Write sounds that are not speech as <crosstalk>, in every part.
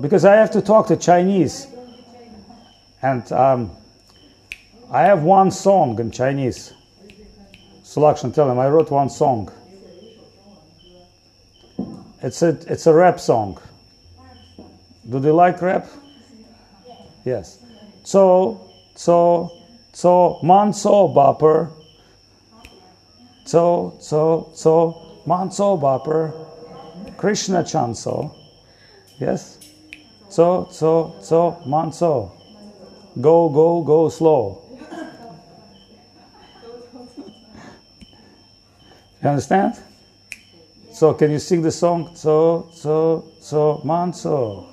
because I have to talk to Chinese. And um, I have one song in Chinese. Selection, tell him I wrote one song. It's a it's a rap song. Do they like rap? Yes. So so so manso bopper. So so so manso bopper. Krishna chanso. Yes. So so so manso. Go go go slow. You understand? So can you sing the song? So so so manso.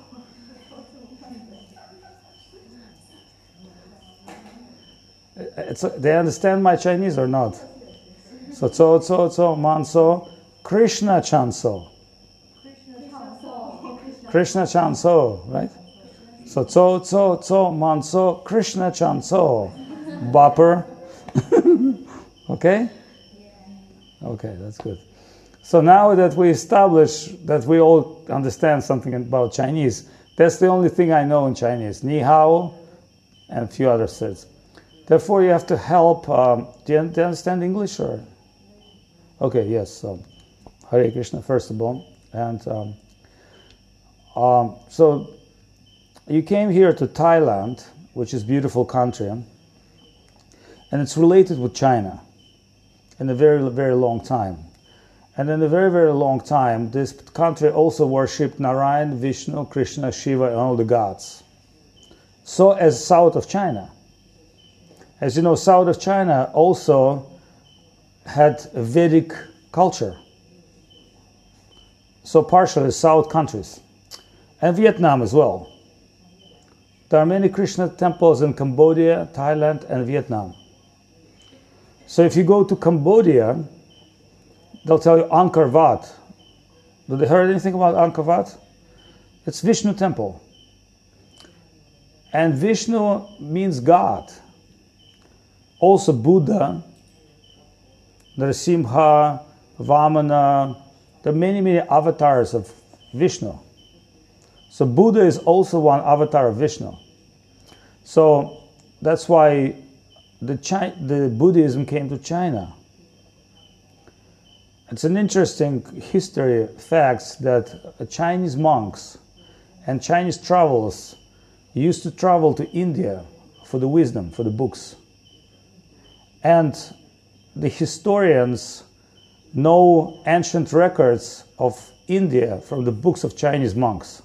It's, they understand my Chinese or not? So so so so manso Krishna chanso. Krishna chanso, right? So so so so manso Krishna chanso. Bopper. <laughs> okay? Okay, that's good. So now that we establish that we all understand something about Chinese, that's the only thing I know in Chinese. Ni hao and a few other words. Therefore, you have to help. Um, do, you, do, you, understand English or? Okay, yes. So, Hare Krishna, first of all. And um, um, so you came here to Thailand, which is beautiful country, and it's related with China in a very, very long time. And in a very, very long time, this country also worshipped Narayan, Vishnu, Krishna, Shiva, and all the gods. So, as south of China. As you know, south of China also had Vedic culture. So, partially south countries. And Vietnam as well. There are many Krishna temples in Cambodia, Thailand, and Vietnam. So if you go to Cambodia, they'll tell you Angkor Wat. Did they heard anything about Angkor Wat? It's Vishnu temple. And Vishnu means God. Also Buddha, Narasimha, Vamana, there are many, many avatars of Vishnu. So Buddha is also one avatar of Vishnu. So that's why the, Chi- the Buddhism came to China. It's an interesting history facts that Chinese monks and Chinese travelers used to travel to India for the wisdom, for the books. And the historians know ancient records of India from the books of Chinese monks.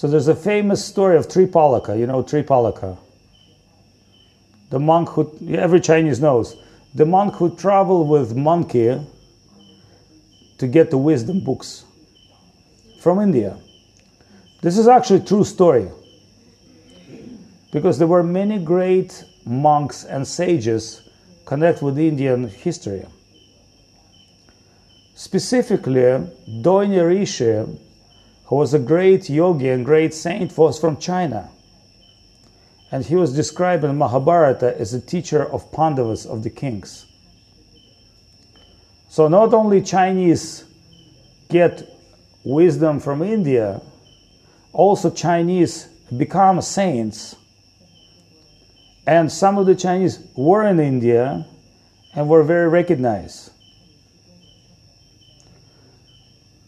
So there's a famous story of Tripitaka. You know Tripitaka? The monk who, every Chinese knows, the monk who traveled with monkey to get the wisdom books from India. This is actually true story because there were many great monks and sages connected with Indian history. Specifically, Drona Rishi who was a great yogi and great saint, was from China. And he was described in Mahabharata as a teacher of Pandavas, of the kings. So not only Chinese get wisdom from India, also Chinese become saints. And some of the Chinese were in India and were very recognized.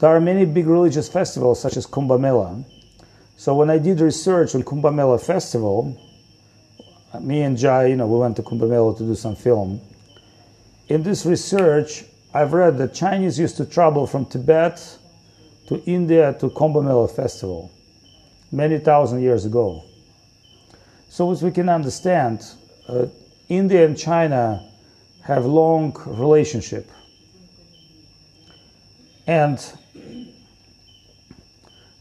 There are many big religious festivals such as Kumbh Mela. So when I did research on Kumbh Mela festival, me and Jai, you know, we went to Kumbh Mela to do some film. In this research, I've read that Chinese used to travel from Tibet to India to Kumbh Mela festival many thousand years ago. So as we can understand, uh, India and China have long relationship. And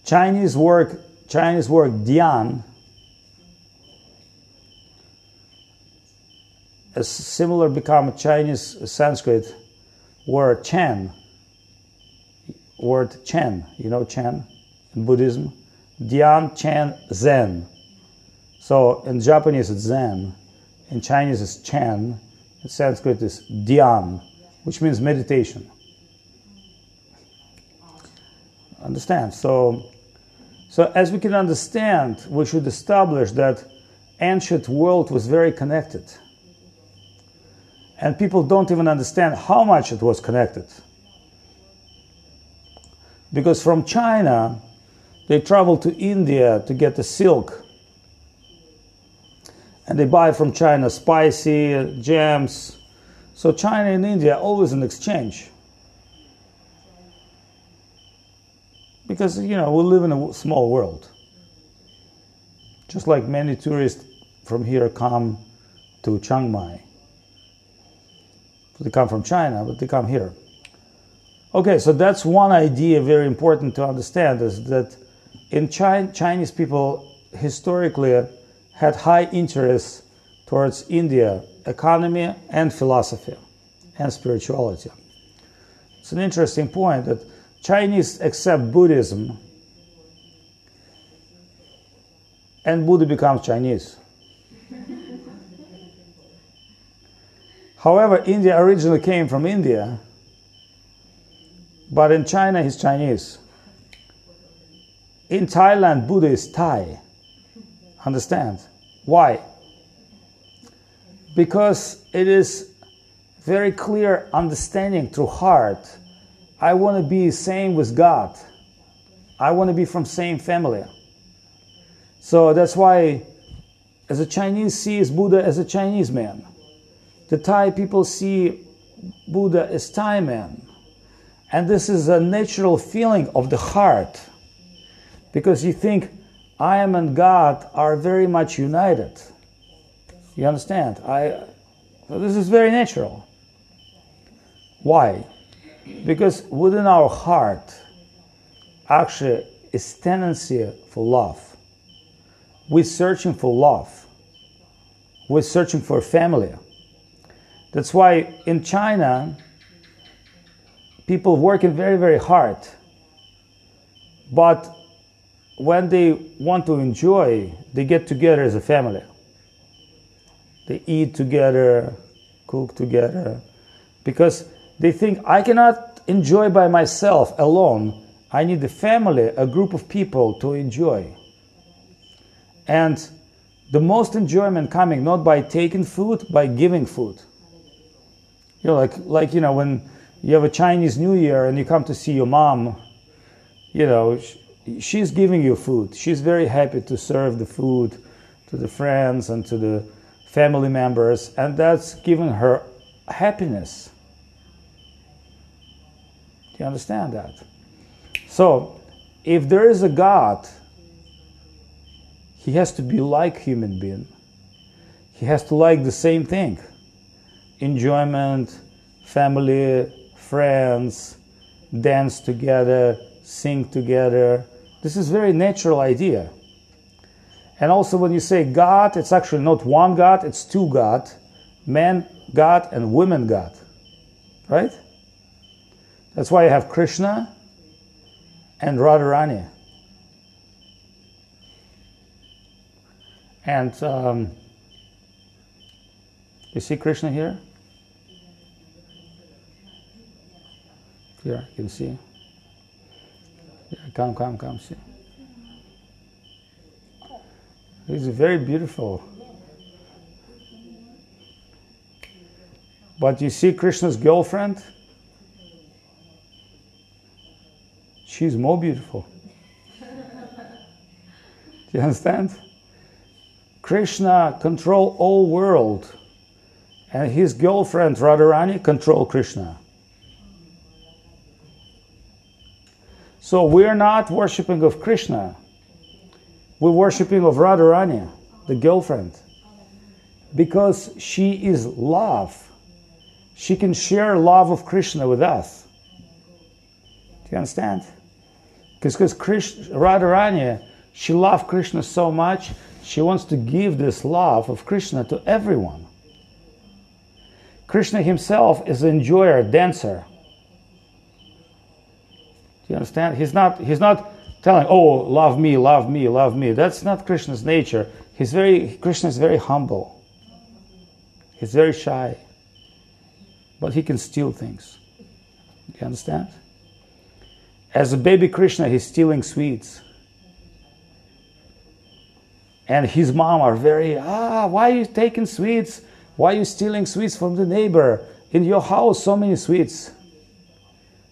Chinese word Chinese word Dian a similar become Chinese Sanskrit word Chen. Word Chen, you know Chen in Buddhism. Dian, Chen, Zen. So in Japanese it's Zen, in Chinese it's Chen, in Sanskrit is Dian, which means meditation. Understand? So, so as we can understand, we should establish that ancient world was very connected. And people don't even understand how much it was connected. Because from China, they travel to India to get the silk. And they buy from China spicy gems. So China and India always in exchange. Because, you know, we live in a small world. Just like many tourists from here come to Chiang Mai. They come from China, but they come here. Okay, so that's one idea very important to understand is that in China, Chinese people historically had high interest towards India economy and philosophy and spirituality. It's an interesting point that Chinese accept Buddhism and Buddha becomes Chinese. However, India originally came from India, but in China he's Chinese. In Thailand, Buddha is Thai. Understand? Why? Because it is very clear understanding through heart. I want to be same with God. I want to be from same family. So that's why as a Chinese sees Buddha as a Chinese man. The Thai people see Buddha as Thai man. And this is a natural feeling of the heart because you think I am and God are very much united. You understand? I, so this is very natural. Why? Because within our heart, actually, is tendency for love. We're searching for love. We're searching for family. That's why in China, people working very, very hard. But when they want to enjoy, they get together as a family. They eat together, cook together, because they think I cannot enjoy by myself alone. I need a family, a group of people to enjoy. And the most enjoyment coming not by taking food, by giving food. You know, like like you know when you have a Chinese New Year and you come to see your mom, you know, she's giving you food. She's very happy to serve the food to the friends and to the family members, and that's giving her happiness. You understand that? So, if there is a God, he has to be like human being. He has to like the same thing. Enjoyment, family, friends, dance together, sing together. This is very natural idea. And also when you say God, it's actually not one God, it's two God, man God and women God. Right? That's why you have Krishna and Radharani. And um, you see Krishna here? Here, you can see. Come, come, come, see. He's very beautiful. But you see Krishna's girlfriend? She's more beautiful. Do you understand? Krishna control all world and his girlfriend Radharani control Krishna. So we're not worshipping of Krishna. We're worshipping of Radharani, the girlfriend. Because she is love. She can share love of Krishna with us. Do you understand? Because Radharani, she loved Krishna so much, she wants to give this love of Krishna to everyone. Krishna himself is an enjoyer, dancer Do you understand? He's not, he's not telling, oh, love me, love me, love me. That's not Krishna's nature. He's very, Krishna is very humble. He's very shy. But he can steal things. You understand? As a baby Krishna, he's stealing sweets. And his mom are very, ah, why are you taking sweets? Why are you stealing sweets from the neighbor? In your house, so many sweets.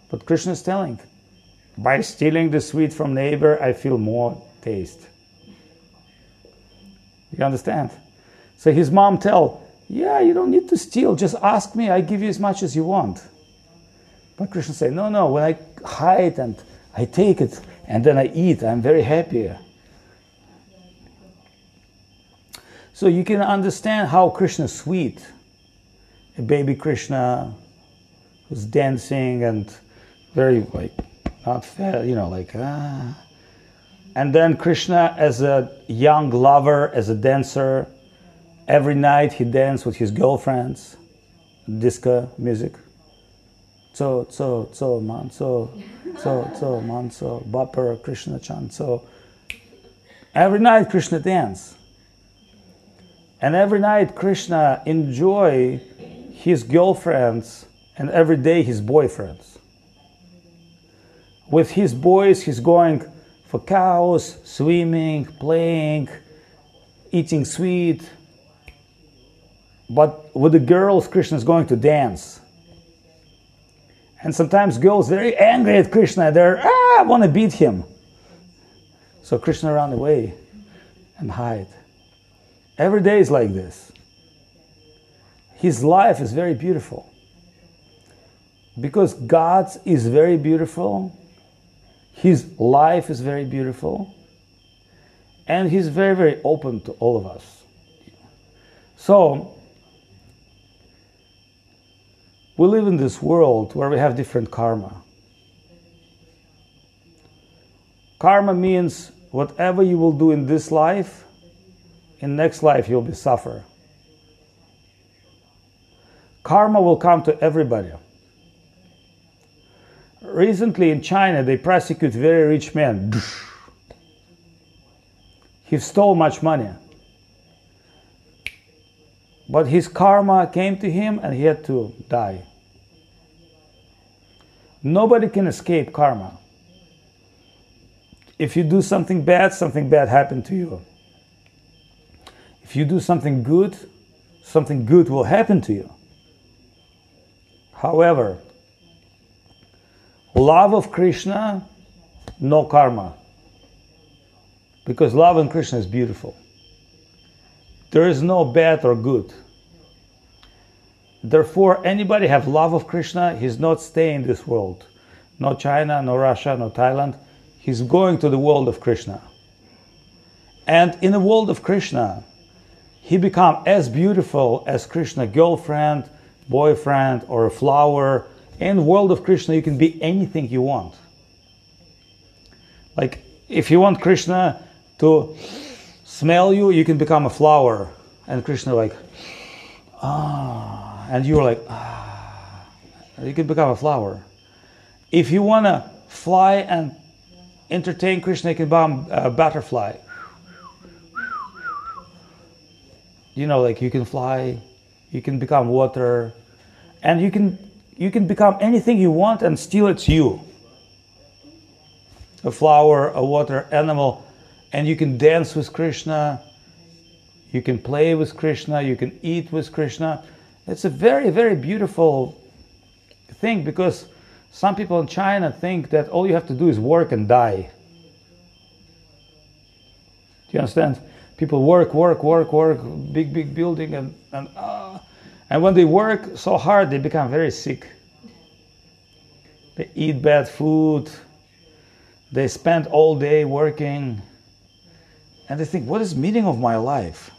But Krishna is telling, by stealing the sweet from neighbor, I feel more taste. You understand? So his mom tell, yeah, you don't need to steal. Just ask me. I give you as much as you want. But Krishna say, no, no. When I hide and I take it and then I eat, I'm very happy. So you can understand how Krishna is sweet. A baby Krishna who's dancing and very like not fair, you know, like ah. And then Krishna as a young lover, as a dancer, every night he danced with his girlfriends, disco music. So so so man so so so man so Bapper Krishna chant so every night Krishna dance. And every night Krishna enjoy his girlfriends and every day his boyfriends. With his boys, he's going for cows, swimming, playing, eating sweet. But with the girls, Krishna is going to dance. And sometimes girls very angry at Krishna. They're ah, want to beat him. So Krishna run away and hide. Every day is like this. His life is very beautiful. Because God's is very beautiful, his life is very beautiful, and he's very, very open to all of us. So, we live in this world where we have different karma. Karma means whatever you will do in this life, in next life you'll be suffer. Karma will come to everybody. Recently in China, they prosecute very rich man. He stole much money. But his karma came to him and he had to die. Nobody can escape karma. If you do something bad, something bad happened to you. If you do something good, something good will happen to you. However, love of Krishna, no karma. Because love in Krishna is beautiful. There is no bad or good. Therefore, anybody have love of Krishna, he's not staying in this world. No China, no Russia, no Thailand. He's going to the world of Krishna. And in the world of Krishna, he become as beautiful as Krishna girlfriend, boyfriend, or a flower in world of Krishna, you can be anything you want. Like, if you want Krishna to smell you, you can become a flower. And Krishna, like, ah, and you're like, ah, you can become a flower. If you want to fly and entertain Krishna, you can become a butterfly. You know, like you can fly, you can become water, and you can you can become anything you want and still it's you. A flower, a water animal, and you can dance with Krishna, you can play with Krishna, you can eat with Krishna. It's a very, very beautiful thing because some people in China think that all you have to do is work and die. Do you understand? People work, work, work, work, big, big building, and, and uh, and when they work so hard, they become very sick. They eat bad food. They spend all day working. And they think, what is meaning of my life?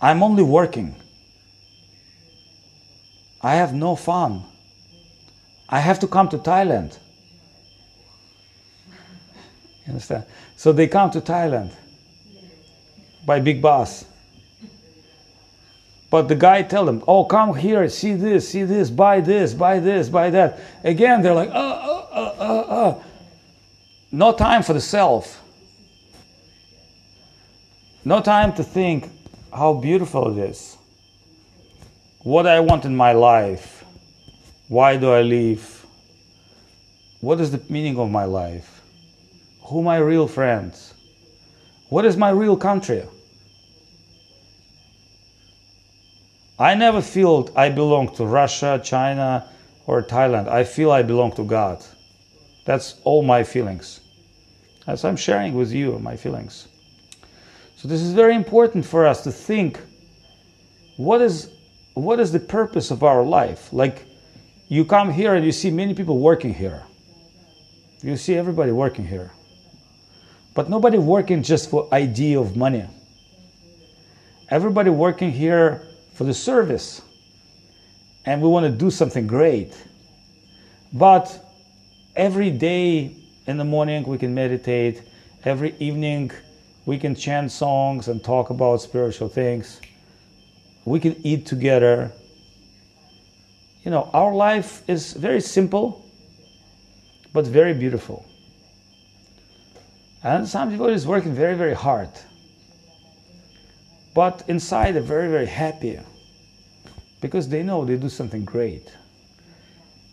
I'm only working. I have no fun. I have to come to Thailand. You understand? So they come to Thailand by big boss. But the guy tell them, "Oh, come here, see this, see this, buy this, buy this, buy that." Again, they're like, "Uh, uh, uh, uh, uh." No time for the self. No time to think how beautiful it is. What I want in my life. Why do I live? what is the meaning of my life? Who are my real friends? What is my real country? I never feel I belong to Russia, China, or Thailand. I feel I belong to God. That's all my feelings. As I'm sharing with you my feelings. So this is very important for us to think what is what is the purpose of our life? Like you come here and you see many people working here. You see everybody working here. But nobody working just for idea of money. Everybody working here for the service. And we want to do something great. But every day in the morning we can meditate. Every evening we can chant songs and talk about spiritual things. We can eat together. You know, our life is very simple, but very beautiful. And some people is working very, very hard. But inside they're very, very happy because they know they do something great.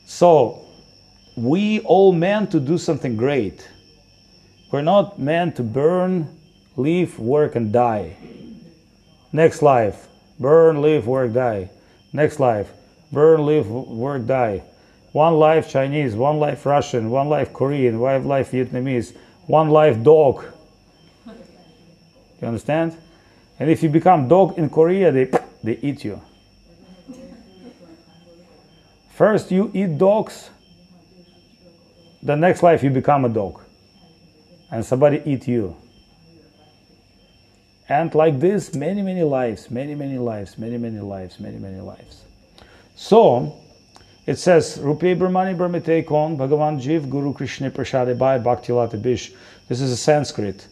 So we all meant to do something great. We're not meant to burn, live, work, and die. Next life, burn, live, work, die. Next life, burn, live, work, die. One life Chinese, one life Russian, one life Korean, one life Vietnamese, one life dog. You understand? And if you become dog in Korea, they, <clears throat> they eat you. First you eat dogs, the next life you become a dog. And somebody eat you. And like this, many, many lives, many, many lives, many, many lives, many, many lives. So, it says, Rupi Brahmani Brahmite Kon, Bhagavan Jiv Guru Krishna Prashade Bhai Bhakti Lata Bish. This is a Sanskrit.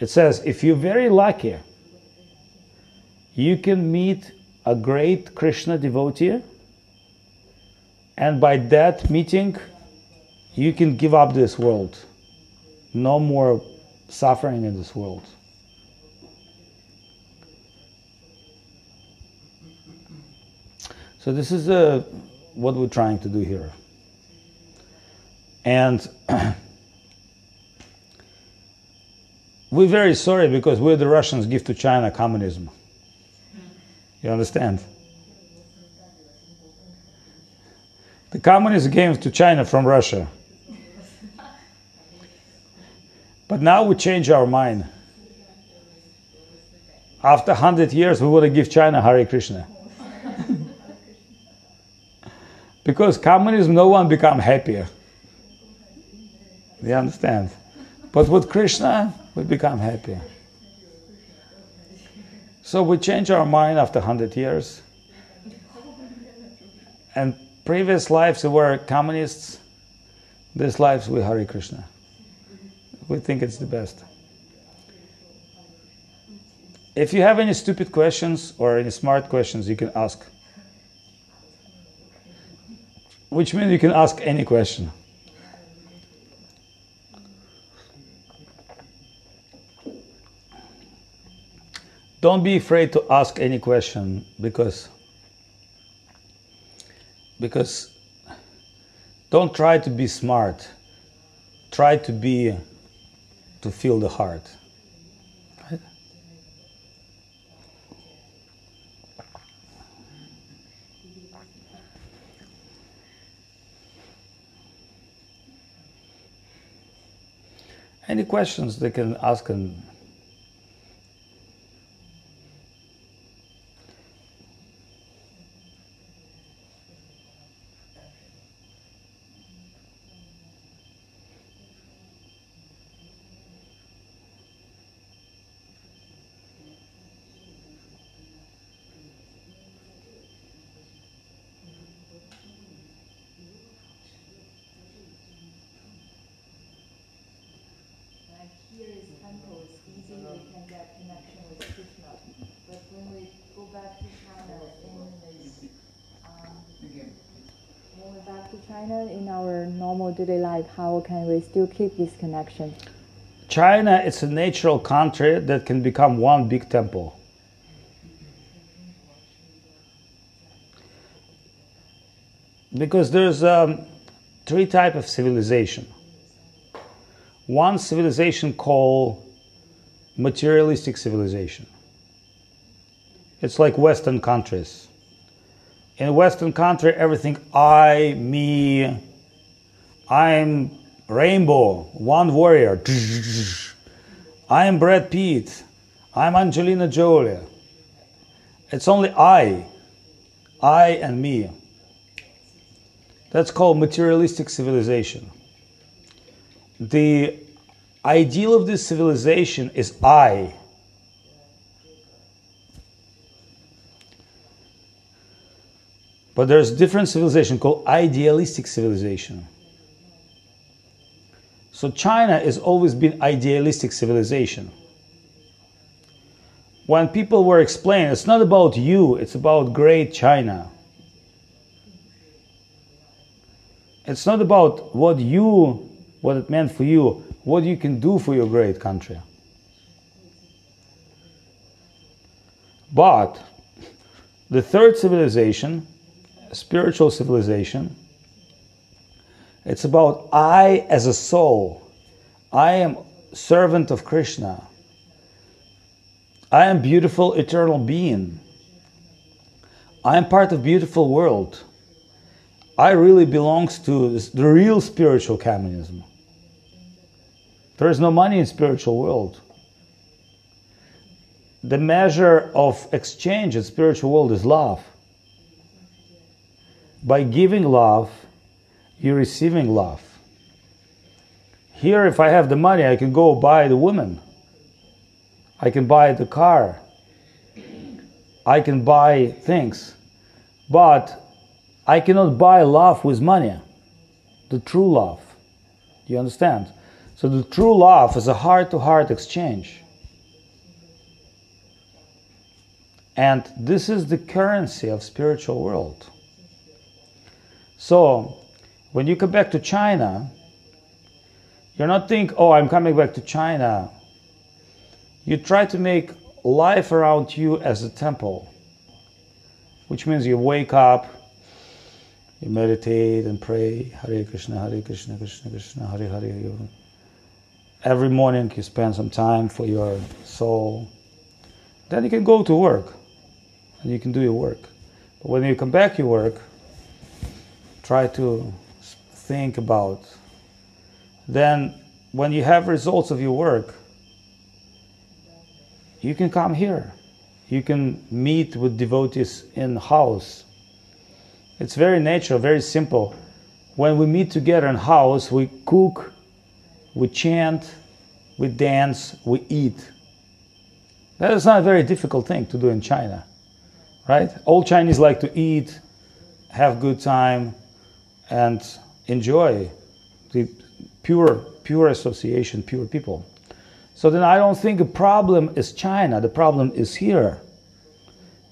It says, if you're very lucky, you can meet a great Krishna devotee, and by that meeting, you can give up this world. No more suffering in this world. So this is a what we're trying to do here. And <clears throat> we're very sorry because we're the Russians give to China communism. You understand? The communists came to China from Russia. But now we change our mind. After 100 years, we want to give China Hare Krishna. Because communism, no one become happier. You understand? But with Krishna, we become happier. So we change our mind after 100 years. And previous lives we were communists, this lives we Hare Krishna. We think it's the best. If you have any stupid questions or any smart questions, you can ask which means you can ask any question. Don't be afraid to ask any question because because don't try to be smart. Try to be to feel the heart. Any questions they can ask and China in our daily life, how can we still keep this connection? China is a natural country that can become one big temple. Because there's um, three type of civilization. One civilization called materialistic civilization. It's like Western countries. In Western country, everything I, me, I'm Rambo, one warrior. I'm Brad Pitt. I'm Angelina Jolie. It's only I, I and me. That's called materialistic civilization. The ideal of this civilization is I. But there's different civilization called idealistic civilization. So China has always been idealistic civilization. When people were explaining, it's not about you, it's about great China. It's not about what you, what it meant for you, what you can do for your great country. But the third civilization, spiritual civilization, it's about I as a soul. I am servant of Krishna. I am beautiful eternal being. I am part of beautiful world. I really belongs to the real spiritual communism. There is no money in spiritual world. The measure of exchange in spiritual world is love. By giving love, you're receiving love. Here, if I have the money, I can go buy the woman. I can buy the car. I can buy things. But I cannot buy love with money, the true love. You understand? So the true love is a heart to heart exchange. And this is the currency of spiritual world. So when you come back to China, you're not think, oh, I'm coming back to China. You try to make life around you as a temple, which means you wake up, you meditate and pray Hare Krishna, Hare Krishna, Krishna Krishna, Hare Hare. Every morning you spend some time for your soul. Then you can go to work and you can do your work. But when you come back, you work, try to think about. Then, when you have results of your work, you can come here. You can meet with devotees in house it's very natural, very simple. When we meet together in house, we cook, we chant, we dance, we eat. That is not a very difficult thing to do in China, right? All Chinese like to eat, have good time, and enjoy the pure, pure association, pure people. So then I don't think the problem is China. The problem is here.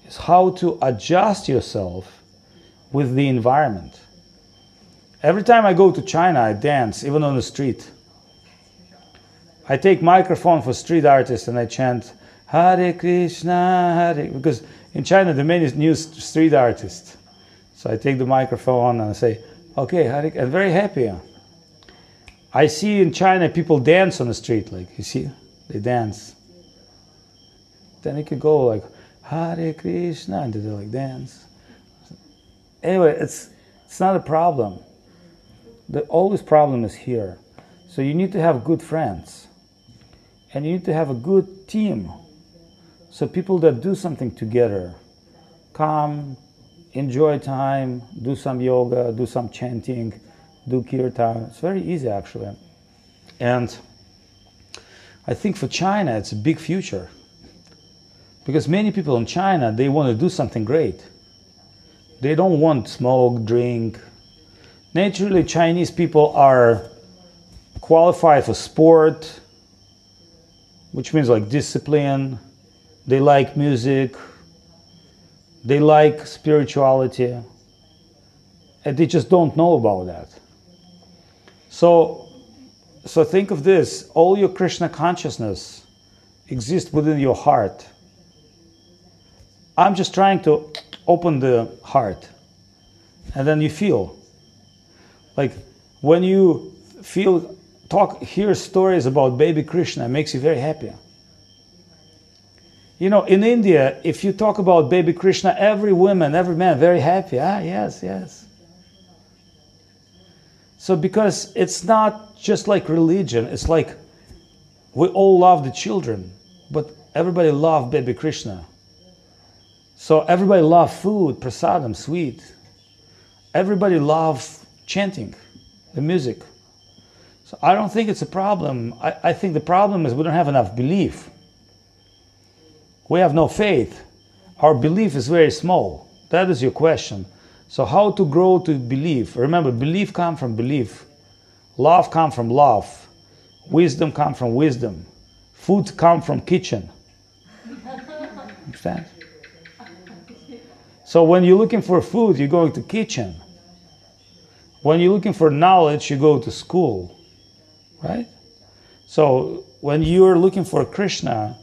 Is how to adjust yourself with the environment. Every time I go to China, I dance, even on the street. I take microphone for street artists and I chant Hare Krishna, Hare, because in China the many new street artists. So I take the microphone and I say, okay, Hare, I'm very happy. I see in China people dance on the street, like you see, they dance. Then you could go like Hare Krishna, and they like dance anyway, it's it's not a problem. The always problem is here. So you need to have good friends, and you need to have a good team. So people that do something together, come, enjoy time, do some yoga, do some chanting, do kirtan. It's very easy actually, and I think for China it's a big future because many people in China they want to do something great they don't want smoke, drink. Naturally, Chinese people are qualified for sport, which means like discipline. They like music. They like spirituality. And they just don't know about that. So, so think of this all your Krishna consciousness exists within your heart. I'm just trying to open the heart and then you feel like when you feel talk hear stories about baby Krishna, it makes you very happy. You know, in India, if you talk about baby Krishna, every woman, every man, very happy. Ah, yes, yes. So, because it's not just like religion, it's like we all love the children, but everybody love baby Krishna. So everybody love food, prasadam, sweet. Everybody love chanting, the music. So I don't think it's a problem. I, I think the problem is we don't have enough belief. We have no faith. Our belief is very small. That is your question. So how to grow to believe? Remember, belief comes from belief. Love comes from love. Wisdom comes from wisdom. Food comes from kitchen. <laughs> Understand? So when you're looking for food, you're going to kitchen. When you're looking for knowledge, you go to school. Right? So when you're looking for Krishna,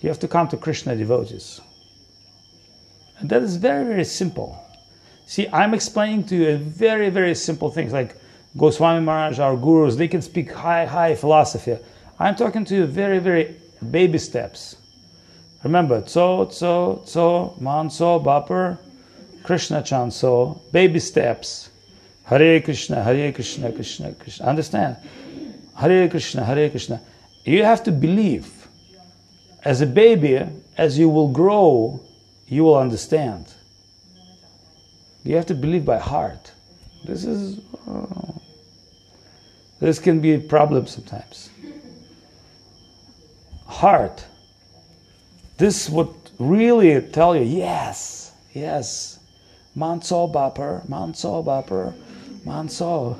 you have to come to Krishna devotees. And that is very, very simple. See, I'm explaining to you very, very simple things like Goswami Maharaj, our gurus, they can speak high, high philosophy. I'm talking to you very, very baby steps. Remember, tso, tso, tso, manso, baper, Krishna chanso, baby steps. Hare Krishna, Hare Krishna, Krishna, Krishna. Understand? Hare Krishna, Hare Krishna. You have to believe. As a baby, as you will grow, you will understand. You have to believe by heart. This is. Oh, this can be a problem sometimes. Heart. This would really tell you, yes, yes. Manso Baper, Manso Baper, Manso,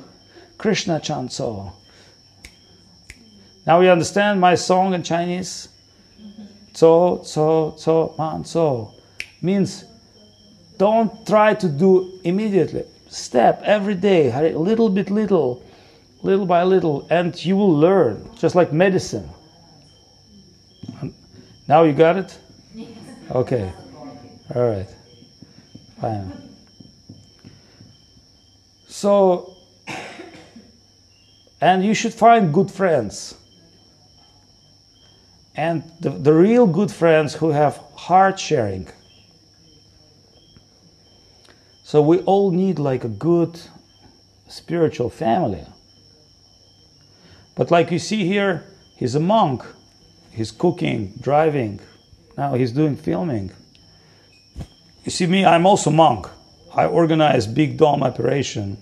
Krishna Chanso. Now we understand my song in Chinese. So, so, so, man, so means don't try to do immediately. Step every day, little bit little, little by little, and you will learn, just like medicine. Now you got it? Okay. All right. Fine. So, and you should find good friends. And the, the real good friends who have heart sharing. So we all need like a good spiritual family. But like you see here, he's a monk. He's cooking, driving. Now he's doing filming. You see me, I'm also monk. I organize big dome operation.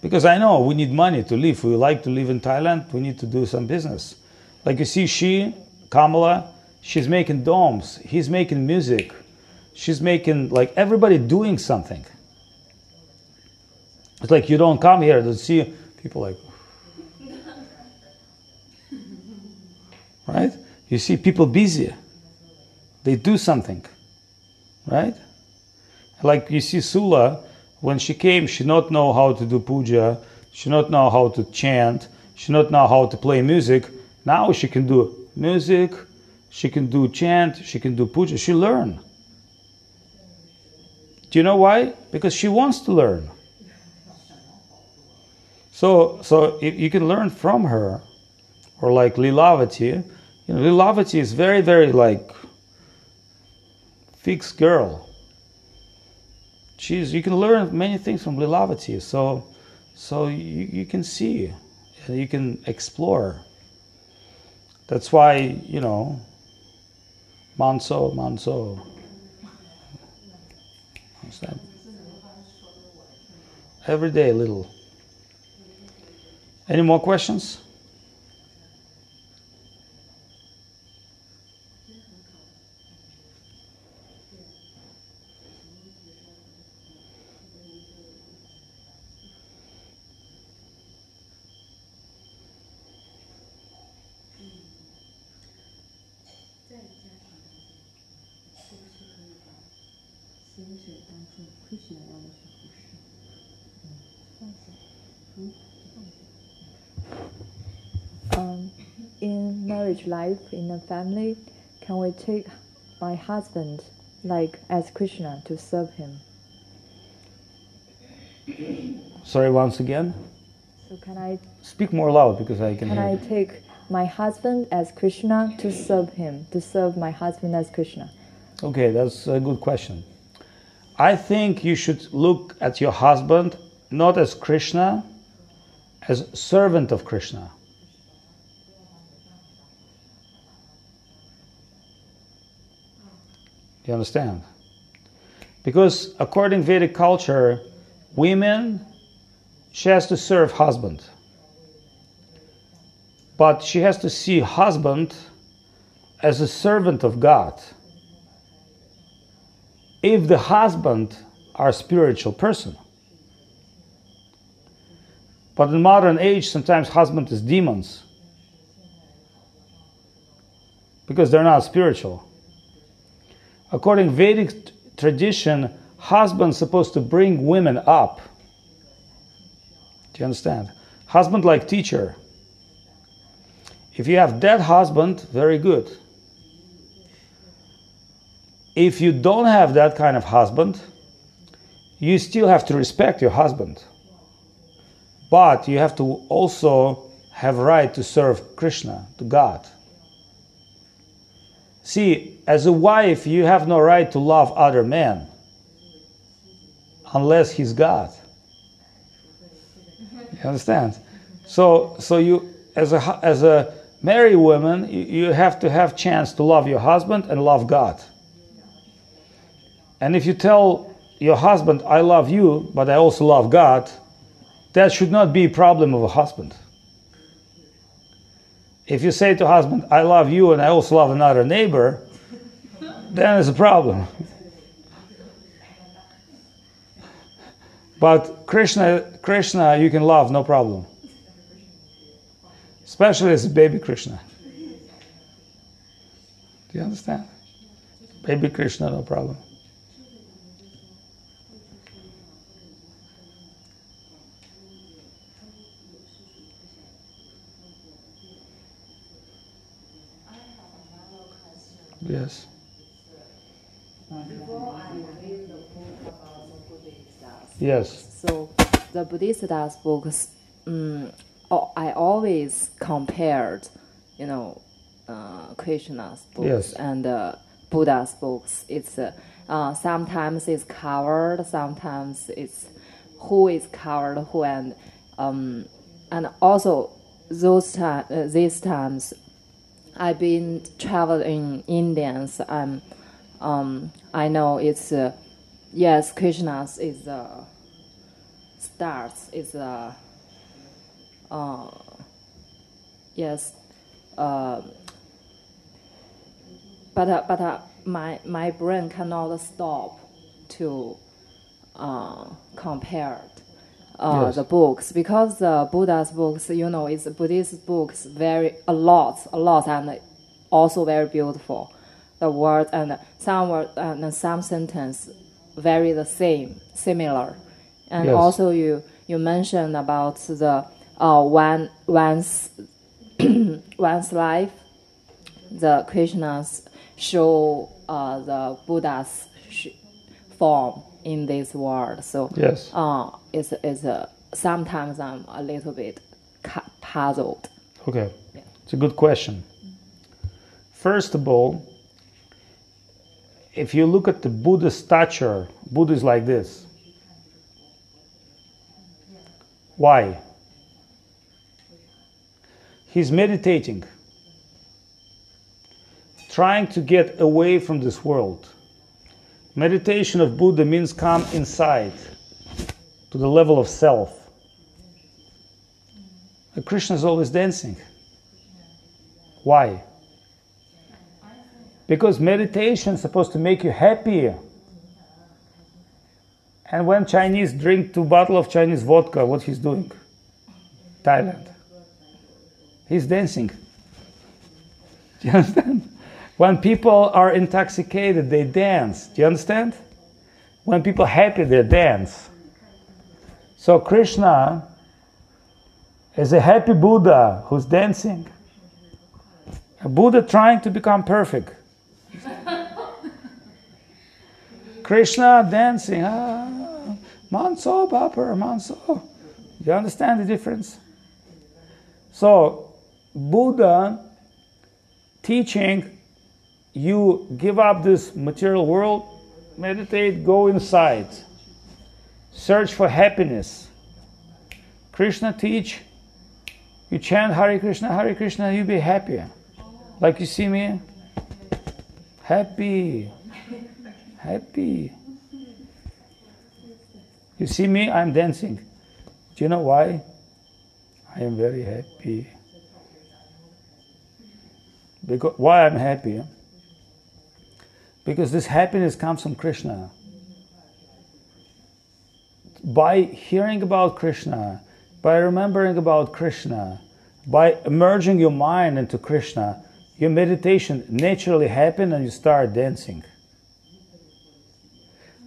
Because I know we need money to live. We like to live in Thailand. We need to do some business. Like you see, she, Kamala, she's making domes. He's making music. She's making like everybody doing something. It's like you don't come here to see people like, <laughs> right? You see people busy. They do something, right? Like you see Sula, when she came, she not know how to do puja, she not know how to chant, she not know how to play music now she can do music, she can do chant, she can do puja. She learn. Do you know why? Because she wants to learn. So, so you can learn from her, or like Lilavati. You know, Lilavati is very, very like fixed girl. She's you can learn many things from Lilavati. So, so you, you can see, you can explore. That's why, you know, manso, manso. Understand? Every day a little. Any more questions? Life in a family, can we take my husband like as Krishna to serve him? Sorry, once again. So can I Speak more loud because I can can. I take my husband as Krishna to serve him, to serve my husband as Krishna? Okay, that's a good question. I think you should look at your husband not as Krishna, as servant of Krishna. You understand? Because according Vedic culture, women she has to serve husband. But she has to see husband as a servant of God if the husband are spiritual person. But in modern age, sometimes husband is demons because they're not spiritual. According Vedic tradition, husband's supposed to bring women up. Do you understand? Husband like teacher. If you have that husband, very good. If you don't have that kind of husband, you still have to respect your husband. But you have to also have right to serve Krishna, to God. See, as a wife, you have no right to love other men unless he's God. You understand? So, so you, as a as a married woman, you, you have to have chance to love your husband and love God. And if you tell your husband, "I love you, but I also love God," that should not be a problem of a husband. If you say to husband, "I love you and I also love another neighbor," then it's a problem. But Krishna, Krishna, you can love, no problem. Especially as baby Krishna. Do you understand? Baby Krishna, no problem. Yes. Before I read the book about the Buddhism, Yes. so the Buddhista's books, um, I always compared, you know, uh, Krishna's books Yes. and uh, Buddha's books. It's uh, uh, sometimes it's covered, sometimes it's who is covered, who and um, and also those time uh, these times I've been traveled in Indians. Um, um, I know it's uh, yes, Krishna's is uh, starts is uh, uh, yes, uh, but uh, but uh, my my brain cannot stop to uh, compare uh, Yes. the books because the Buddha's books, you know, it's Buddhist books very a lot, a lot, and also very beautiful. The word and some word and some sentence very the same, similar, and Yes. also you you mentioned about the uh, one one's <clears throat> one's life, the Krishnas show uh, the Buddha's sh- form in this world. So Yes. uh, it's, it's uh, sometimes I'm a little bit puzzled. Okay. Yeah. It's a good question. First of all, if you look at the Buddha's stature, Buddha is like this. Why? He's meditating, trying to get away from this world. Meditation of Buddha means come inside to the level of self. And Krishna is always dancing. Why? Because meditation is supposed to make you happy. And when Chinese drink two bottle of Chinese vodka, what he's doing? Thailand. He's dancing. <laughs> Do you understand? When people are intoxicated, they dance. Do you understand? When people are happy, they dance. So Krishna is a happy Buddha who's dancing. A Buddha trying to become perfect. <laughs> Krishna dancing. Ah, Manso Bapper, Manso. You understand the difference? So, Buddha teaching you give up this material world, meditate, go inside, search for happiness. Krishna teach you chant Hare Krishna, Hare Krishna, you be happy. Like you see me? Happy. Happy. You see me? I'm dancing. Do you know why? I am very happy. Because why I'm happy? Because this happiness comes from Krishna. By hearing about Krishna, by remembering about Krishna, by merging your mind into Krishna, your meditation naturally happens and you start dancing.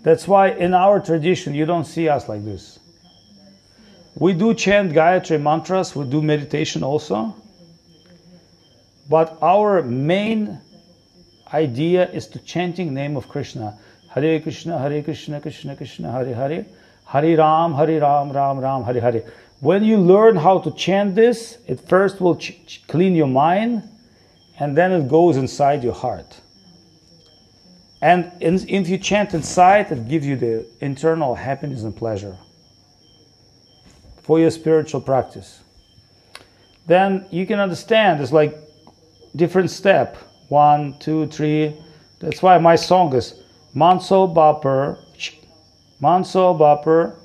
That's why in our tradition you don't see us like this. We do chant Gayatri mantras, we do meditation also. But our main idea is to chanting name of Krishna. Hare Krishna, Hare Krishna, Krishna Krishna, Hare Hare. Hare Ram, Hare Ram, Ram Ram, Hare Hare. When you learn how to chant this, it first will ch- ch- clean your mind and then it goes inside your heart. And in, if you chant inside, it gives you the internal happiness and pleasure for your spiritual practice. Then you can understand it's like different step one, two, three. That's why my song is Manso Bapper, Manso Bapper,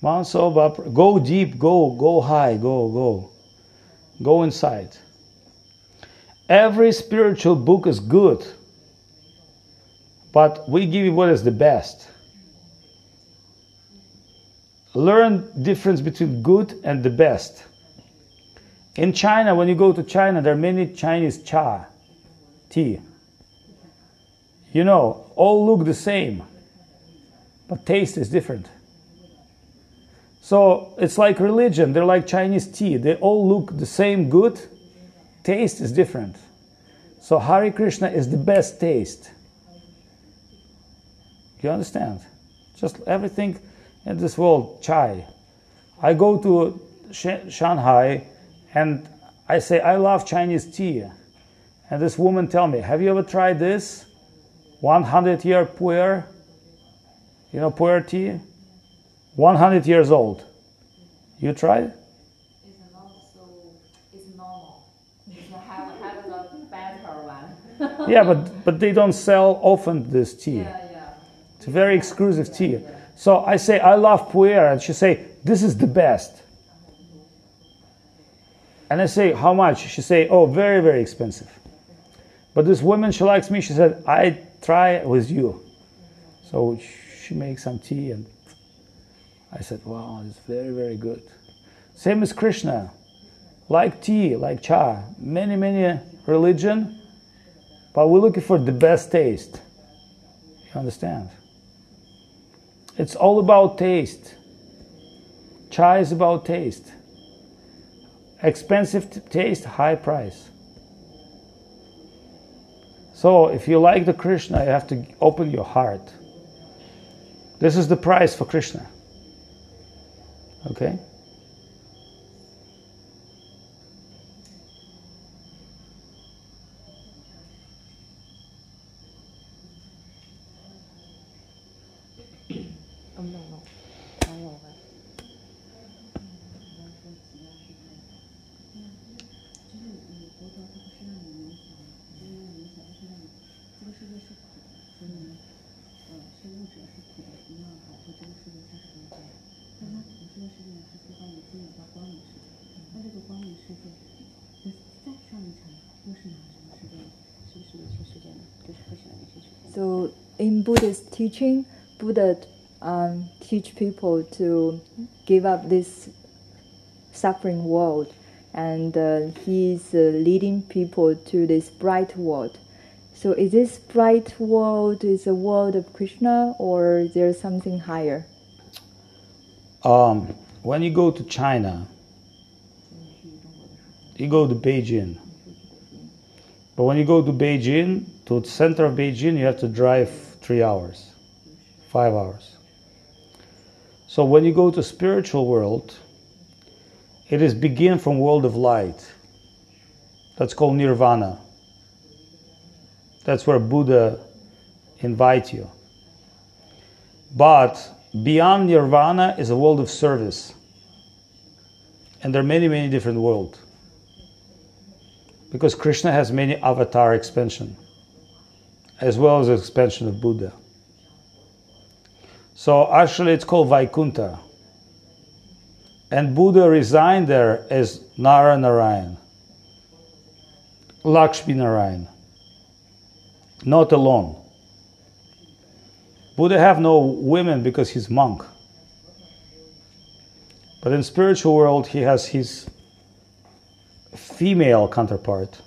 Manso Bapper. Go deep, go, go high, go, go. Go inside. Every spiritual book is good, but we give you what is the best. Learn difference between good and the best. In China, when you go to China, there are many Chinese cha, tea. You know, all look the same, but taste is different. So it's like religion, they're like Chinese tea. They all look the same good, taste is different. So Hare Krishna is the best taste. You understand? Just everything in this world, chai. I go to Shanghai and I say, I love Chinese tea. And this woman tell me, have you ever tried this? 100 year pu'er? You know pu'er tea? 100 years old. You tried? It's not so, it's normal. It's have, have the better one. yeah, but, but they don't sell often this tea. yeah, yeah. It's a very exclusive tea. So I say, I love pu'er. And she say, this is the best. And I say, how much? She say, oh, very, very expensive. But this woman, she likes me. She said, I try with you. So she makes some tea and I said, wow, it's very, very good. Same as Krishna. Like tea, like cha. Many, many religion, but we're looking for the best taste. You understand? It's all about taste. Chai is about taste. Expensive taste, high price. So if you like the Krishna, you have to open your heart. This is the price for Krishna. Okay? Oh, no, no. All over. 嗯 So in Buddhist teaching, Buddha um, teach people to give up this suffering world, and uh, he's uh, leading people to this bright world. So is this bright world is a world of Krishna, or is there something higher? Um, when you go to China, you go to Beijing. But when you go to Beijing, to the center of Beijing, you have to drive three hours, five hours. So when you go to spiritual world, it is begin from world of light. That's called nirvana. That's where Buddha invite you. But beyond nirvana is a world of service. And there are many, many different worlds. Because Krishna has many avatar expansion, as well as expansion of Buddha. So actually it's called Vaikunta. And Buddha resigned there as Nara Narayan, Lakshmi Narayan, not alone. Buddha have no women because he's monk. But in spiritual world he has his female counterpart.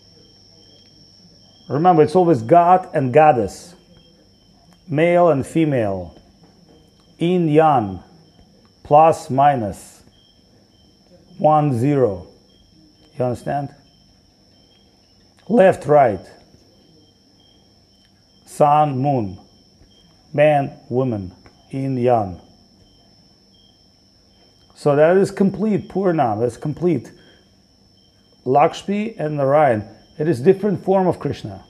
Remember it's always God and goddess. Male and female. Yin yang. Plus minus. One zero. You understand? Left right. Sun moon man, woman, yin, yang. So that is complete Purnam, that's complete. Lakshmi and Narayan, it is different form of Krishna.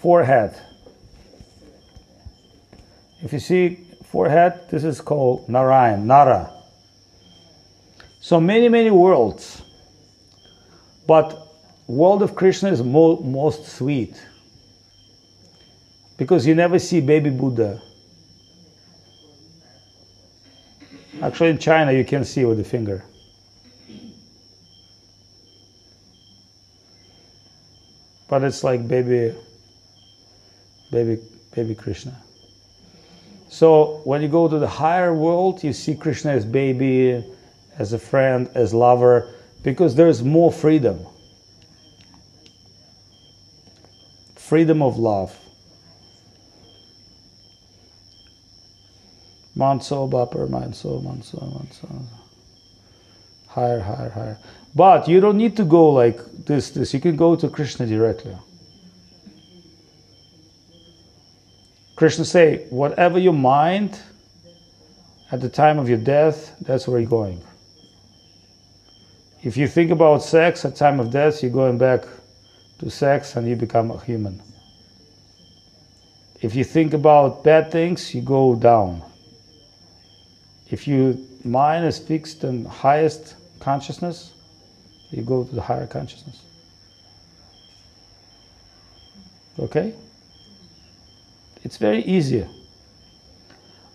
Forehead. If you see forehead, this is called Narayan, Nara. So many, many worlds. But world of Krishna is mo- most sweet because you never see baby Buddha. Actually, in China, you can see with the finger. But it's like baby, baby, baby Krishna. So when you go to the higher world, you see Krishna as baby, as a friend, as lover, because there's more freedom. Freedom of love. Manso, Bapper, Manso, Manso, Manso. Higher, higher, higher. But you don't need to go like this, this. You can go to Krishna directly. Krishna say, whatever your mind at the time of your death, that's where you're going. If you think about sex at time of death, you're going back to sex and you become a human. If you think about bad things, you go down. If your mind is fixed in highest consciousness, you go to the higher consciousness. Okay? It's very easy.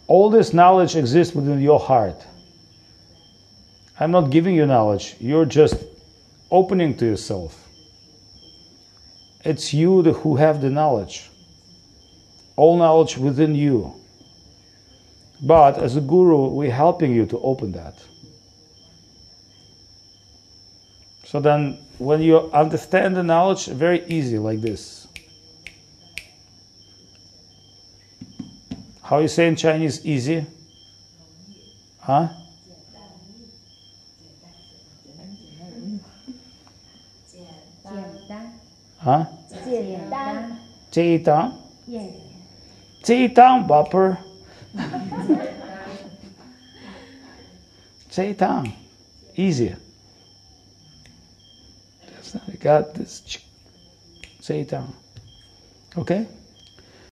All this knowledge exists within your heart. I'm not giving you knowledge, you're just opening to yourself. It's you who have the knowledge. All knowledge within you. But as a guru, we're helping you to open that. So then, when you understand the knowledge, very easy like this. How you say in Chinese easy? Huh? Huh? Jietang. Bopper. <laughs> Jietang. Easier. That's not, I got this. Jietang. Okay?